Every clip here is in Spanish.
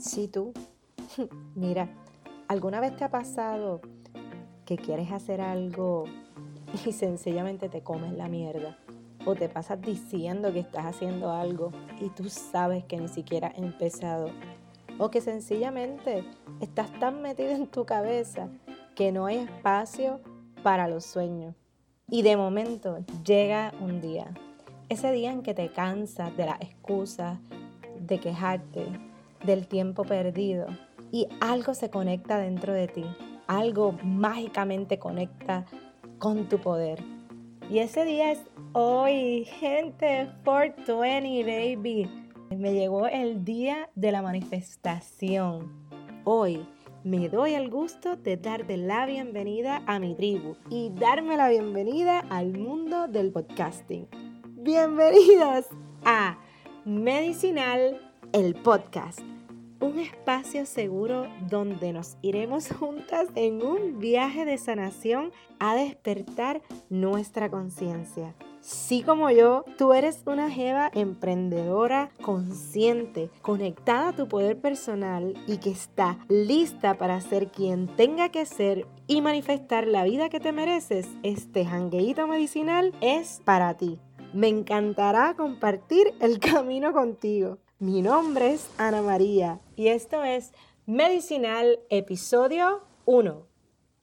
Sí, tú. Mira, ¿alguna vez te ha pasado que quieres hacer algo y sencillamente te comes la mierda? O te pasas diciendo que estás haciendo algo y tú sabes que ni siquiera ha empezado. O que sencillamente estás tan metido en tu cabeza que no hay espacio para los sueños. Y de momento llega un día. Ese día en que te cansas de las excusas, de quejarte, del tiempo perdido y algo se conecta dentro de ti, algo mágicamente conecta con tu poder. Y ese día es hoy, gente, 420, baby. Me llegó el día de la manifestación. Hoy me doy el gusto de darte la bienvenida a mi tribu y darme la bienvenida al mundo del podcasting. Bienvenidos a Medicinal el podcast, un espacio seguro donde nos iremos juntas en un viaje de sanación a despertar nuestra conciencia. Sí como yo, tú eres una jeva emprendedora, consciente, conectada a tu poder personal y que está lista para ser quien tenga que ser y manifestar la vida que te mereces. Este jangueíto medicinal es para ti. Me encantará compartir el camino contigo. Mi nombre es Ana María y esto es Medicinal Episodio 1.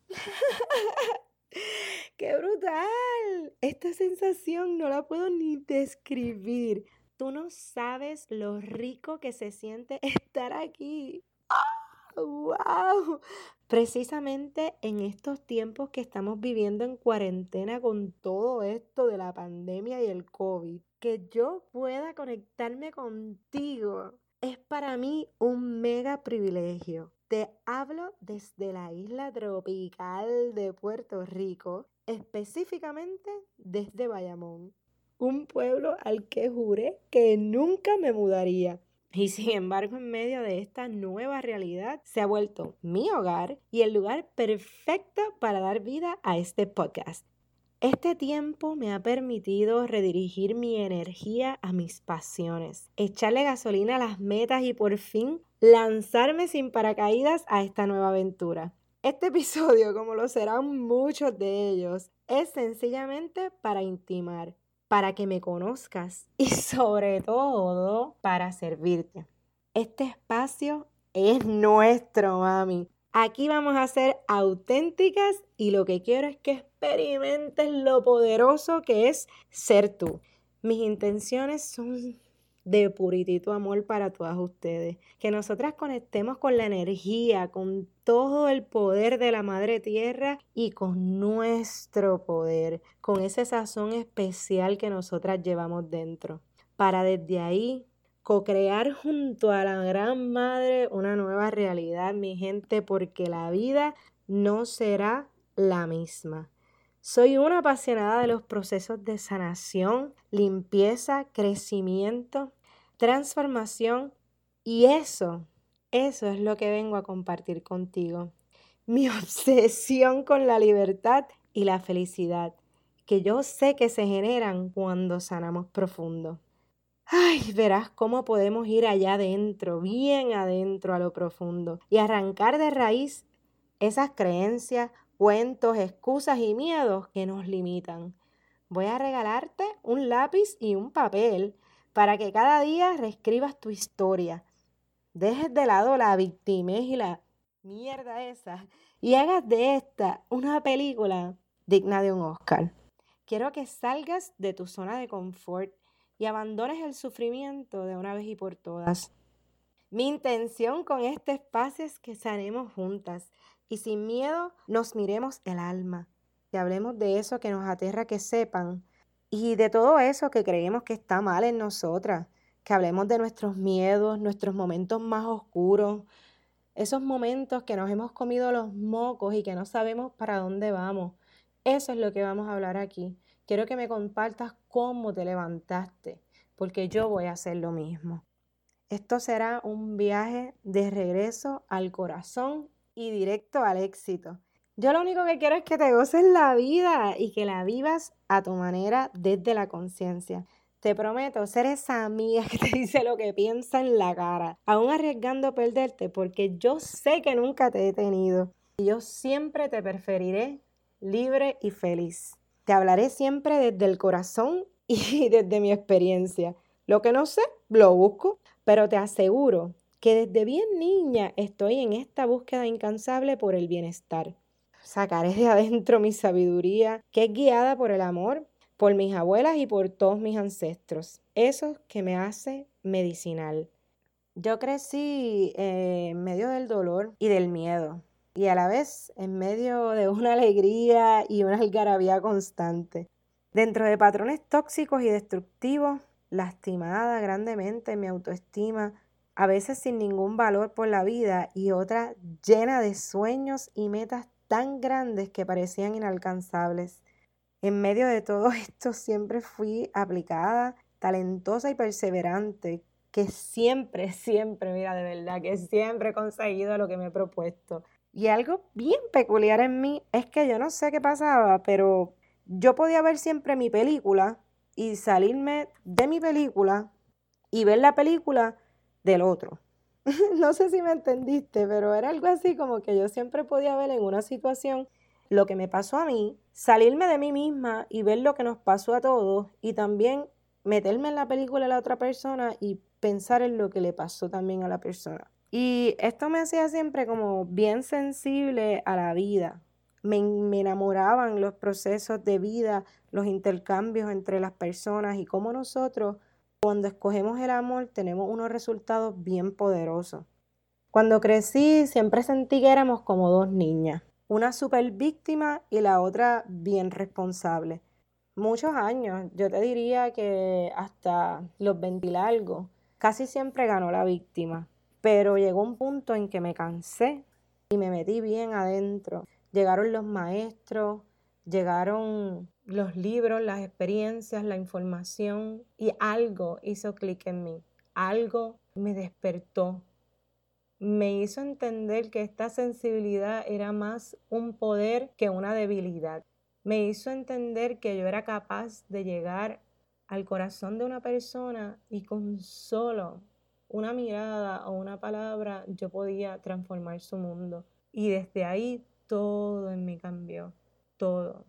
¡Qué brutal! Esta sensación no la puedo ni describir. Tú no sabes lo rico que se siente estar aquí. ¡Wow! Precisamente en estos tiempos que estamos viviendo en cuarentena con todo esto de la pandemia y el COVID, que yo pueda conectarme contigo es para mí un mega privilegio. Te hablo desde la isla tropical de Puerto Rico, específicamente desde Bayamón, un pueblo al que juré que nunca me mudaría y sin embargo, en medio de esta nueva realidad, se ha vuelto mi hogar y el lugar perfecto para dar vida a este podcast. Este tiempo me ha permitido redirigir mi energía a mis pasiones, echarle gasolina a las metas y por fin lanzarme sin paracaídas a esta nueva aventura. Este episodio, como lo serán muchos de ellos, es sencillamente para intimar, para que me conozcas y sobre todo para servirte. Este espacio es nuestro, mami. Aquí vamos a ser auténticas y lo que quiero es que experimentes lo poderoso que es ser tú. Mis intenciones son de puritito amor para todas ustedes. Que nosotras conectemos con la energía, con todo el poder de la Madre Tierra y con nuestro poder, con ese sazón especial que nosotras llevamos dentro. Para desde ahí co-crear junto a la Gran Madre una nueva realidad, mi gente, porque la vida no será la misma. Soy una apasionada de los procesos de sanación, limpieza, crecimiento transformación y eso, eso es lo que vengo a compartir contigo. Mi obsesión con la libertad y la felicidad, que yo sé que se generan cuando sanamos profundo. Ay, verás cómo podemos ir allá adentro, bien adentro a lo profundo, y arrancar de raíz esas creencias, cuentos, excusas y miedos que nos limitan. Voy a regalarte un lápiz y un papel para que cada día reescribas tu historia. Dejes de lado la victimez y la mierda esa y hagas de esta una película digna de un Oscar. Quiero que salgas de tu zona de confort y abandones el sufrimiento de una vez y por todas. Mi intención con este espacio es que sanemos juntas y sin miedo nos miremos el alma, y hablemos de eso que nos aterra que sepan y de todo eso que creemos que está mal en nosotras, que hablemos de nuestros miedos, nuestros momentos más oscuros, esos momentos que nos hemos comido los mocos y que no sabemos para dónde vamos. Eso es lo que vamos a hablar aquí. Quiero que me compartas cómo te levantaste, porque yo voy a hacer lo mismo. Esto será un viaje de regreso al corazón y directo al éxito. Yo lo único que quiero es que te goces la vida y que la vivas a tu manera desde la conciencia. Te prometo ser esa amiga que te dice lo que piensa en la cara, aún arriesgando perderte porque yo sé que nunca te he tenido. Y yo siempre te preferiré libre y feliz. Te hablaré siempre desde el corazón y desde mi experiencia. Lo que no sé, lo busco, pero te aseguro que desde bien niña estoy en esta búsqueda incansable por el bienestar. Sacaré de adentro mi sabiduría, que es guiada por el amor, por mis abuelas y por todos mis ancestros. Eso que me hace medicinal. Yo crecí eh, en medio del dolor y del miedo, y a la vez en medio de una alegría y una algarabía constante. Dentro de patrones tóxicos y destructivos, lastimada grandemente mi autoestima, a veces sin ningún valor por la vida y otra llena de sueños y metas tan grandes que parecían inalcanzables. En medio de todo esto siempre fui aplicada, talentosa y perseverante, que siempre, siempre, mira, de verdad, que siempre he conseguido lo que me he propuesto. Y algo bien peculiar en mí es que yo no sé qué pasaba, pero yo podía ver siempre mi película y salirme de mi película y ver la película del otro. no sé si me entendiste, pero era algo así como que yo siempre podía ver en una situación lo que me pasó a mí, salirme de mí misma y ver lo que nos pasó a todos y también meterme en la película de la otra persona y pensar en lo que le pasó también a la persona. Y esto me hacía siempre como bien sensible a la vida. Me, enamoraban los procesos de vida, los intercambios entre las personas y cómo nosotros cuando escogemos el amor tenemos unos resultados bien poderosos. Cuando crecí siempre sentí que éramos como dos niñas, una super víctima y la otra bien responsable. Muchos años, yo te diría que hasta los 20 largos, casi siempre ganó la víctima, pero llegó un punto en que me cansé y me metí bien adentro. Llegaron los maestros, llegaron los libros, las experiencias, la información y algo hizo clic en mí, algo me despertó, me hizo entender que esta sensibilidad era más un poder que una debilidad. Me hizo entender que yo era capaz de llegar al corazón de una persona y con solo una mirada o una palabra yo podía transformar su mundo. Y desde ahí todo en mí cambió, todo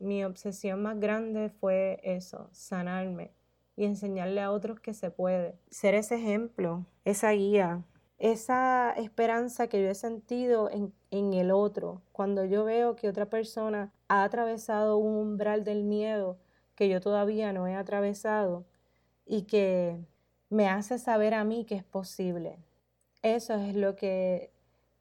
mi obsesión más grande fue eso, sanarme y enseñarle a otros que se puede. Ser ese ejemplo, esa guía, esa esperanza que yo he sentido en, en, el otro. Cuando yo veo que otra persona ha atravesado un umbral del miedo que yo todavía no he atravesado y que me hace saber a mí que es posible. Eso es lo que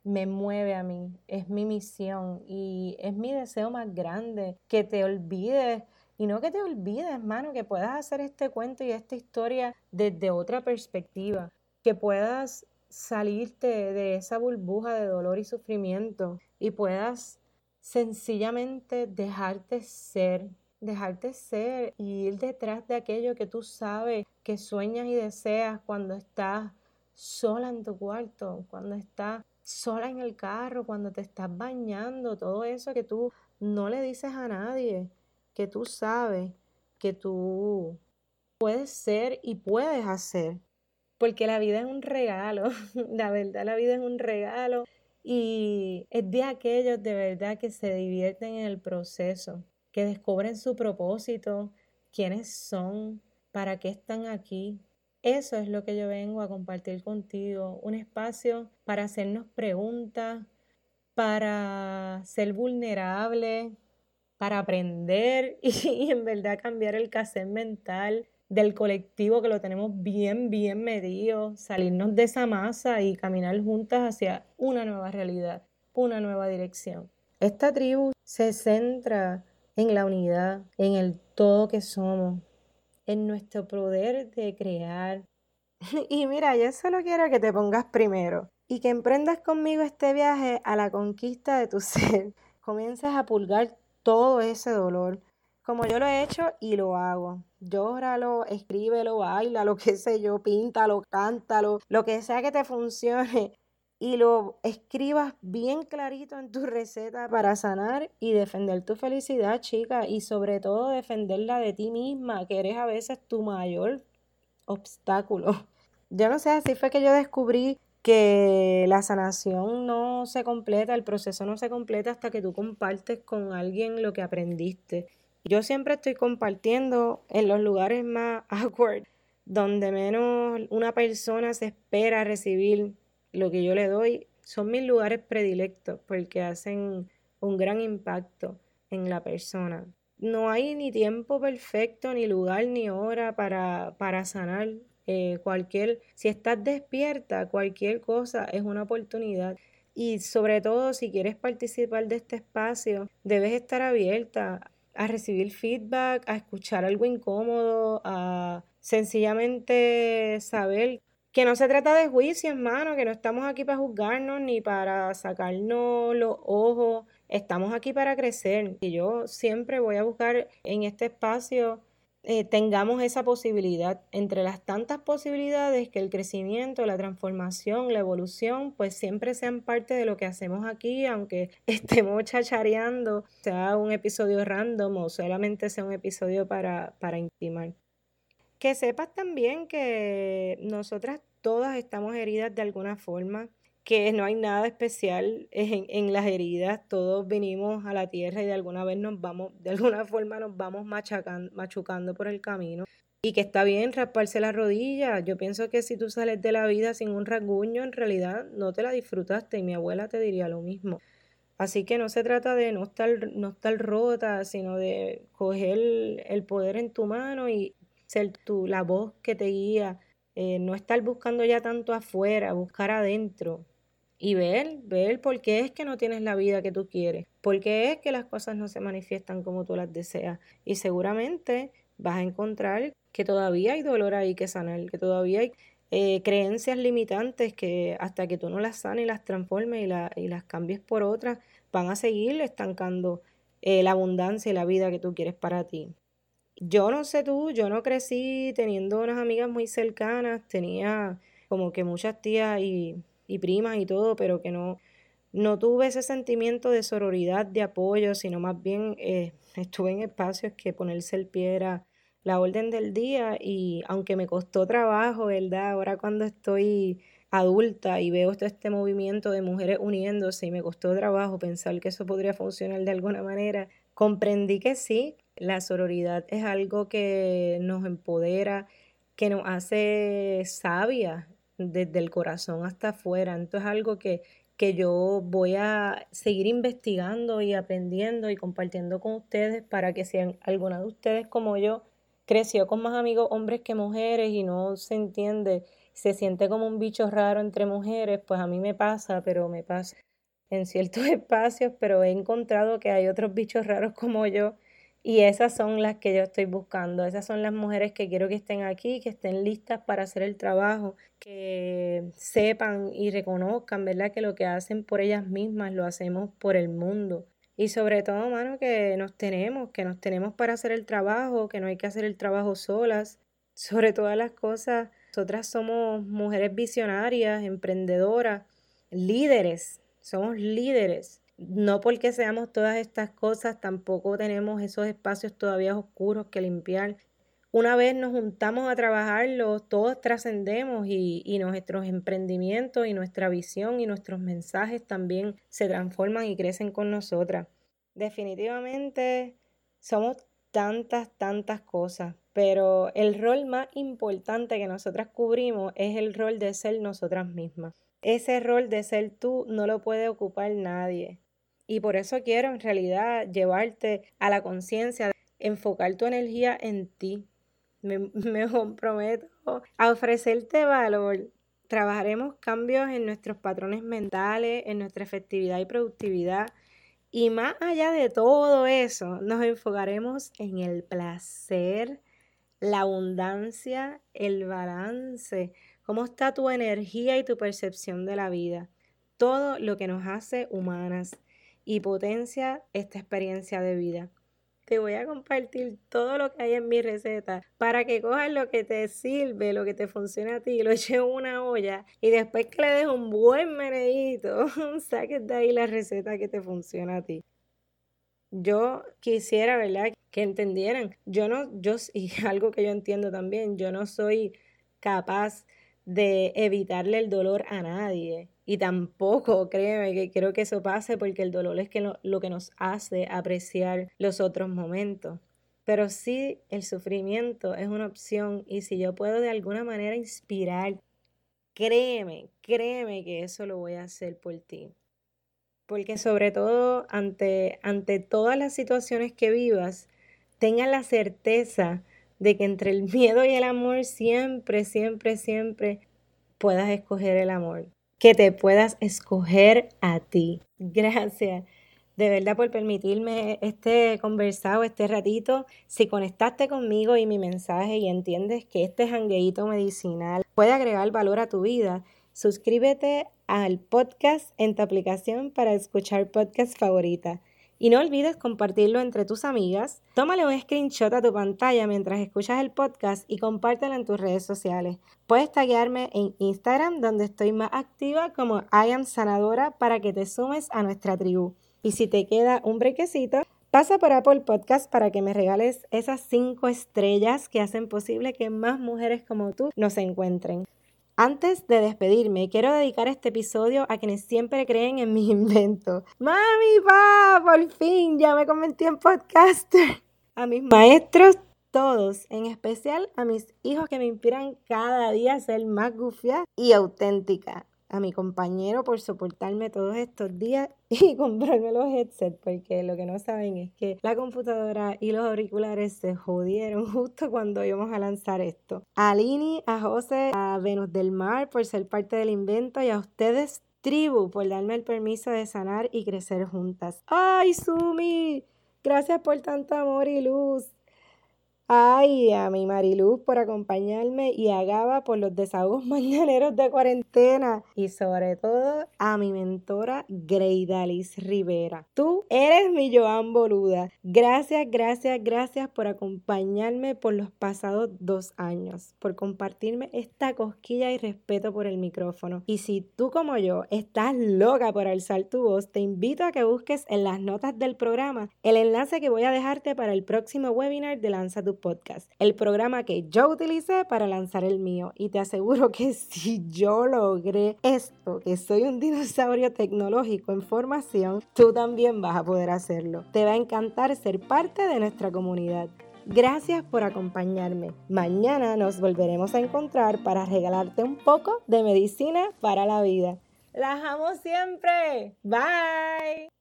me mueve a mí, es mi misión y es mi deseo más grande, que te olvides y no que te olvides, hermano, que puedas hacer este cuento y esta historia desde otra perspectiva, que puedas salirte de esa burbuja de dolor y sufrimiento y puedas sencillamente dejarte ser, dejarte ser y ir detrás de aquello que tú sabes que sueñas y deseas cuando estás sola en tu cuarto, cuando estás sola en el carro, cuando te estás bañando, todo eso que tú no le dices a nadie, que tú sabes que tú puedes ser y puedes hacer. Porque la vida es un regalo, la verdad la vida es un regalo y es de aquellos de verdad que se divierten en el proceso, que descubren su propósito, quiénes son, para qué están aquí, eso es lo que yo vengo a compartir contigo, un espacio para hacernos preguntas, para ser vulnerable, para aprender y, en verdad cambiar el cassette mental del colectivo que lo tenemos bien, bien medido, salirnos de esa masa y caminar juntas hacia una nueva realidad, una nueva dirección. Esta tribu se centra en la unidad, en el todo que somos, en nuestro poder de crear. Y mira, yo solo quiero que te pongas primero y que emprendas conmigo este viaje a la conquista de tu ser. Comiences a pulgar todo ese dolor, como yo lo he hecho y lo hago. Llóralo, escríbelo, baila, lo que sé yo, píntalo, cántalo, lo que sea que te funcione. Y lo escribas bien clarito en tu receta para sanar y defender tu felicidad, chica, y sobre todo defenderla de ti misma, que eres a veces tu mayor obstáculo. Yo no sé, así fue que yo descubrí que la sanación no se completa, el proceso no se completa hasta que tú compartes con alguien lo que aprendiste. Yo siempre estoy compartiendo en los lugares más awkward, donde menos una persona se espera recibir lo que yo le doy son mis lugares predilectos porque hacen un gran impacto en la persona. No hay ni tiempo perfecto, ni lugar, ni hora para, para sanar. Eh, cualquier, si estás despierta, cualquier cosa es una oportunidad. Y sobre todo, si quieres participar de este espacio, debes estar abierta a recibir feedback, a escuchar algo incómodo, a sencillamente saber que no se trata de juicio, hermano, que no estamos aquí para juzgarnos ni para sacarnos los ojos, estamos aquí para crecer. Y yo siempre voy a buscar en este espacio eh, tengamos esa posibilidad. Entre las tantas posibilidades que el crecimiento, la transformación, la evolución, pues siempre sean parte de lo que hacemos aquí, aunque estemos chachareando, sea un episodio random o solamente sea un episodio para, para intimar. Que sepas también que nosotras todas estamos heridas de alguna forma, que no hay nada especial en, las heridas, todos venimos a la tierra y de alguna vez nos vamos, de alguna forma nos vamos machacando, machucando por el camino. Y que está bien rasparse la rodilla. Yo pienso que si tú sales de la vida sin un rasguño, en realidad no te la disfrutaste y mi abuela te diría lo mismo. Así que no se trata de no estar, no estar rota, sino de coger el poder en tu mano y ser tú la voz que te guía, eh, no estar buscando ya tanto afuera, buscar adentro y ver, ver por qué es que no tienes la vida que tú quieres, por qué es que las cosas no se manifiestan como tú las deseas. Y seguramente vas a encontrar que todavía hay dolor ahí que sanar, que todavía hay eh, creencias limitantes que hasta que tú no las sanes y las transformes y, las cambies por otras, van a seguir estancando eh, la abundancia y la vida que tú quieres para ti. Yo no sé tú, yo no crecí teniendo unas amigas muy cercanas, tenía como que muchas tías y, primas y todo, pero que no, no tuve ese sentimiento de sororidad, de apoyo, sino más bien eh, estuve en espacios que ponerse el pie era la orden del día y aunque me costó trabajo, ¿verdad? Ahora cuando estoy adulta y veo todo este movimiento de mujeres uniéndose y me costó trabajo pensar que eso podría funcionar de alguna manera, comprendí que sí, la sororidad es algo que nos empodera, que nos hace sabia desde el corazón hasta afuera. Entonces es algo que, que yo voy a seguir investigando y aprendiendo y compartiendo con ustedes para que sean alguna de ustedes como yo creció con más amigos hombres que mujeres y no se entiende, se siente como un bicho raro entre mujeres, pues a mí me pasa, pero me pasa en ciertos espacios, pero he encontrado que hay otros bichos raros como yo y esas son las que yo estoy buscando, esas son las mujeres que quiero que estén aquí, que estén listas para hacer el trabajo, que sepan y reconozcan, ¿verdad? Que lo que hacen por ellas mismas lo hacemos por el mundo. Y sobre todo, mano, que nos tenemos, que nos tenemos para hacer el trabajo, que no hay que hacer el trabajo solas. Sobre todas las cosas, nosotras somos mujeres visionarias, emprendedoras, líderes, somos líderes no porque seamos todas estas cosas, tampoco tenemos esos espacios todavía oscuros que limpiar. Una vez nos juntamos a trabajarlo, todos trascendemos y, y nuestros emprendimientos y nuestra visión y nuestros mensajes también se transforman y crecen con nosotras. Definitivamente somos tantas, tantas cosas, pero el rol más importante que nosotras cubrimos es el rol de ser nosotras mismas. Ese rol de ser tú no lo puede ocupar nadie. Y por eso quiero en realidad llevarte a la conciencia, enfocar tu energía en ti. Me, me comprometo a ofrecerte valor. Trabajaremos cambios en nuestros patrones mentales, en nuestra efectividad y productividad. Y más allá de todo eso, nos enfocaremos en el placer, la abundancia, el balance, cómo está tu energía y tu percepción de la vida, todo lo que nos hace humanas y potencia esta experiencia de vida. te voy a compartir todo lo que hay en mi receta para que cojas lo que te sirve, lo que te funciona a ti, lo eches en una olla y después que le des un buen meneíto, saques de ahí la receta que te funciona a ti. Yo quisiera, ¿verdad? Que entendieran. Yo no, yo, y algo que yo entiendo también, yo no soy capaz de evitarle el dolor a nadie. Y tampoco, créeme, que quiero que eso pase porque el dolor es que lo, lo que nos hace apreciar los otros momentos. Pero sí, el sufrimiento es una opción y si yo puedo de alguna manera inspirar, créeme, créeme que eso lo voy a hacer por ti. Porque sobre todo ante, ante todas las situaciones que vivas, tenga la certeza de que entre el miedo y el amor siempre, siempre, siempre puedas escoger el amor. Que te puedas escoger a ti. Gracias de verdad por permitirme este conversado, este ratito. Si conectaste conmigo y mi mensaje y entiendes que este jangueíto medicinal puede agregar valor a tu vida, suscríbete al podcast en tu aplicación para escuchar podcast favorita. Y no olvides compartirlo entre tus amigas. Tómale un screenshot a tu pantalla mientras escuchas el podcast y compártelo en tus redes sociales. Puedes taguearme en Instagram, donde estoy más activa como I am Sanadora, para que te sumes a nuestra tribu. Y si te queda un brequecito, pasa por Apple Podcast para que me regales esas cinco estrellas que hacen posible que más mujeres como tú nos encuentren. Antes de despedirme, quiero dedicar este episodio a quienes siempre creen en mis inventos. Mami, pa, por fin, ya me convertí en podcaster. A mis maestros, todos, en especial a mis hijos que me inspiran cada día a ser más gufia y auténtica a mi compañero por soportarme todos estos días y comprarme los headsets, porque lo que no saben es que la computadora y los auriculares se jodieron justo cuando íbamos a lanzar esto. A Lini, a José, a Venus del Mar por ser parte del invento y a ustedes, tribu, por darme el permiso de sanar y crecer juntas. ¡Ay, Sumi! Gracias por tanto amor y luz. Ay, a mi Mariluz por acompañarme y a Gaba por los desahogos mañaneros de cuarentena. Y sobre todo a mi mentora Greidalis Rivera. Tú eres mi Joan Boluda. Gracias, gracias, gracias por acompañarme por los pasados dos años. Por compartirme esta cosquilla y respeto por el micrófono. Y si tú como yo estás loca por alzar tu voz, te invito a que busques en las notas del programa el enlace que voy a dejarte para el próximo webinar de Lanza tu podcast, el programa que yo utilicé para lanzar el mío. Y te aseguro que si yo logré esto, que soy un dinosaurio tecnológico en formación, tú también vas a poder hacerlo. Te va a encantar ser parte de nuestra comunidad. Gracias por acompañarme. Mañana nos volveremos a encontrar para regalarte un poco de medicina para la vida. Las amo siempre. Bye.